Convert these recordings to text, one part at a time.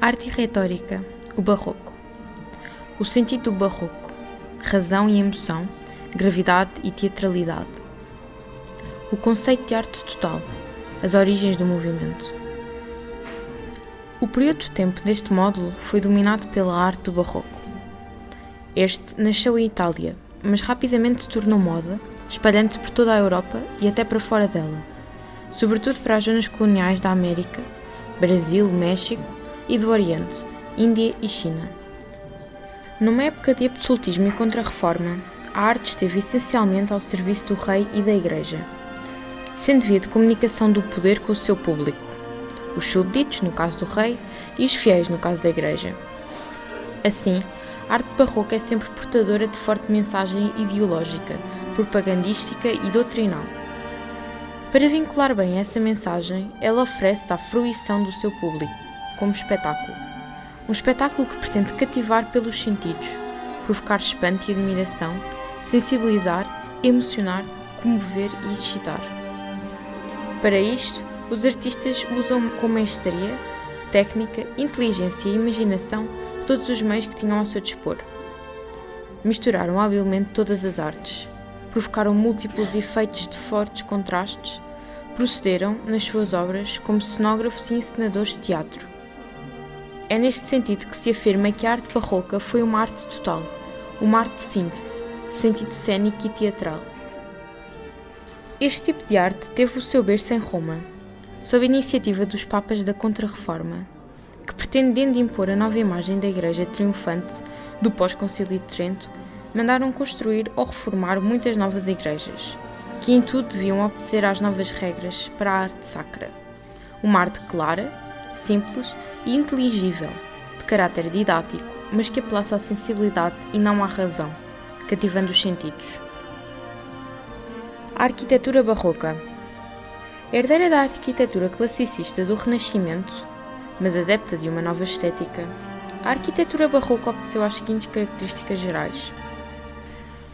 Arte e retórica, o barroco. O sentido do barroco, razão e emoção, gravidade e teatralidade. O conceito de arte total, as origens do movimento. O período de tempo deste módulo foi dominado pela arte do barroco. Este nasceu em Itália, mas rapidamente se tornou moda, espalhando-se por toda a Europa e até para fora dela, sobretudo para as zonas coloniais da América, Brasil, México e do Oriente, Índia e China. Numa época de absolutismo e contra-reforma, a arte esteve essencialmente ao serviço do rei e da igreja, sendo via de comunicação do poder com o seu público, os súbditos, no caso do rei, e os fiéis, no caso da igreja. Assim, a arte barroca é sempre portadora de forte mensagem ideológica, propagandística e doutrinal. Para vincular bem essa mensagem, ela oferece à fruição do seu público como espetáculo. Um espetáculo que pretende cativar pelos sentidos, provocar espanto e admiração, sensibilizar, emocionar, comover e excitar. Para isto, os artistas usam com maestria, técnica, inteligência e imaginação todos os meios que tinham ao seu dispor. Misturaram habilmente todas as artes, provocaram múltiplos efeitos de fortes contrastes, procederam, nas suas obras, como cenógrafos e encenadores de teatro é neste sentido que se afirma que a arte barroca foi uma arte total, uma arte de síntese, sentido cênico e teatral. Este tipo de arte teve o seu berço em Roma, sob a iniciativa dos Papas da Contra-Reforma, que pretendendo impor a nova imagem da Igreja triunfante do pós-concílio de Trento, mandaram construir ou reformar muitas novas igrejas, que em tudo deviam obedecer às novas regras para a arte sacra. Uma arte clara, simples e inteligível, de caráter didático, mas que apelasse à sensibilidade e não à razão, cativando os sentidos. A arquitetura barroca. Herdeira da arquitetura classicista do Renascimento, mas adepta de uma nova estética, a arquitetura barroca obteceu as seguintes características gerais: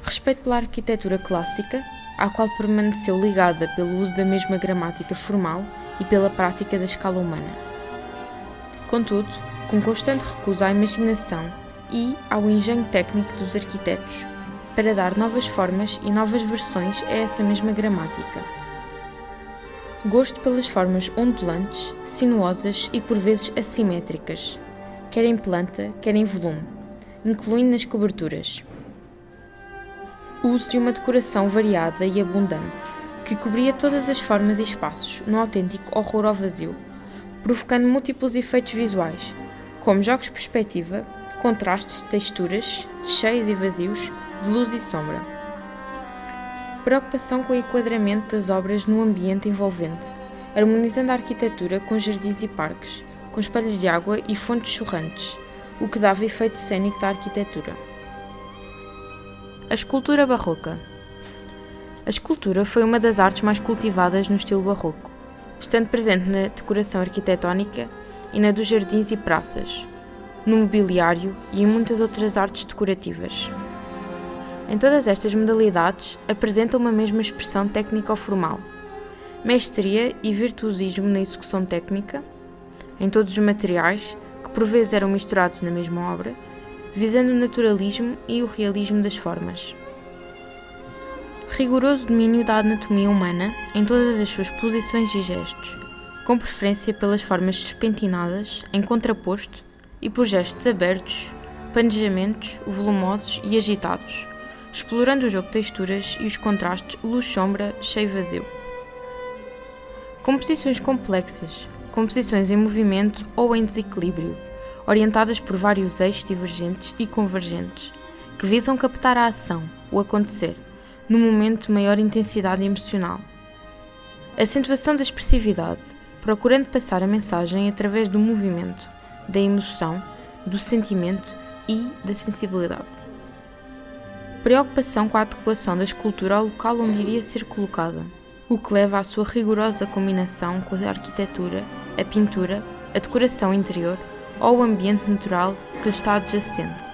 respeito pela arquitetura clássica, à qual permaneceu ligada pelo uso da mesma gramática formal e pela prática da escala humana contudo, com constante recuso à imaginação e ao engenho técnico dos arquitetos, para dar novas formas e novas versões a essa mesma gramática. Gosto pelas formas ondulantes, sinuosas e por vezes assimétricas, quer em planta, quer em volume, incluindo nas coberturas. Uso de uma decoração variada e abundante, que cobria todas as formas e espaços, no autêntico horror ao vazio, provocando múltiplos efeitos visuais, como jogos de perspectiva, contrastes, texturas, cheios e vazios, de luz e sombra. Preocupação com o enquadramento das obras no ambiente envolvente, harmonizando a arquitetura com jardins e parques, com espelhos de água e fontes chorrantes, o que dava efeito cênico da arquitetura. A escultura barroca. A escultura foi uma das artes mais cultivadas no estilo barroco estando presente na decoração arquitetónica e na dos jardins e praças, no mobiliário e em muitas outras artes decorativas. Em todas estas modalidades apresenta uma mesma expressão técnico-formal, mestria e virtuosismo na execução técnica, em todos os materiais, que por vezes eram misturados na mesma obra, visando o naturalismo e o realismo das formas rigoroso domínio da anatomia humana em todas as suas posições e gestos, com preferência pelas formas serpentinadas, em contraposto, e por gestos abertos, panejamentos volumosos e agitados, explorando o jogo de texturas e os contrastes luz-sombra, cheio-vazio. Composições complexas, composições em movimento ou em desequilíbrio, orientadas por vários eixos divergentes e convergentes, que visam captar a ação, o acontecer, no momento de maior intensidade emocional. Acentuação da expressividade, procurando passar a mensagem através do movimento, da emoção, do sentimento e da sensibilidade. Preocupação com a adequação da escultura ao local onde iria ser colocada, o que leva à sua rigorosa combinação com a arquitetura, a pintura, a decoração interior ou o ambiente natural que lhe está adjacente.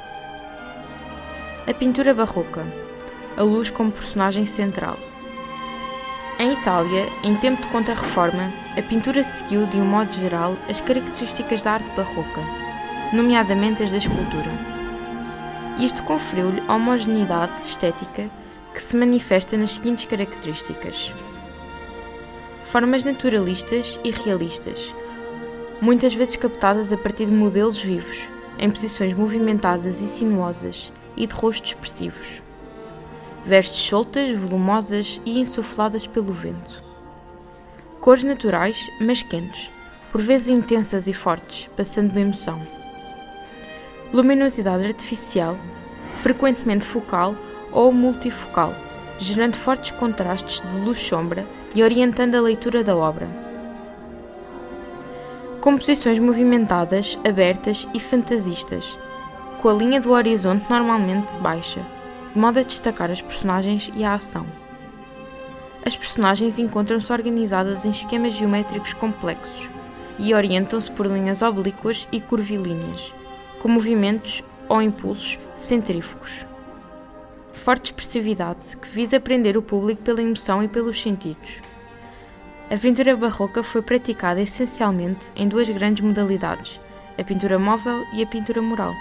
A pintura barroca a luz como personagem central. Em Itália, em tempo de Contra-Reforma, a pintura seguiu, de um modo geral, as características da arte barroca, nomeadamente as da escultura. Isto conferiu-lhe homogeneidade estética que se manifesta nas seguintes características: formas naturalistas e realistas, muitas vezes captadas a partir de modelos vivos, em posições movimentadas e sinuosas e de rostos expressivos. Vestes soltas, volumosas e insufladas pelo vento. Cores naturais, mas quentes, por vezes intensas e fortes, passando de emoção. Luminosidade artificial, frequentemente focal ou multifocal, gerando fortes contrastes de luz-sombra e orientando a leitura da obra. Composições movimentadas, abertas e fantasistas, com a linha do horizonte normalmente baixa, de modo a destacar as personagens e a ação. As personagens encontram-se organizadas em esquemas geométricos complexos e orientam-se por linhas oblíquas e curvilíneas, com movimentos ou impulsos centrífugos. Forte expressividade que visa prender o público pela emoção e pelos sentidos. A pintura barroca foi praticada essencialmente em duas grandes modalidades, a pintura móvel e a pintura mural.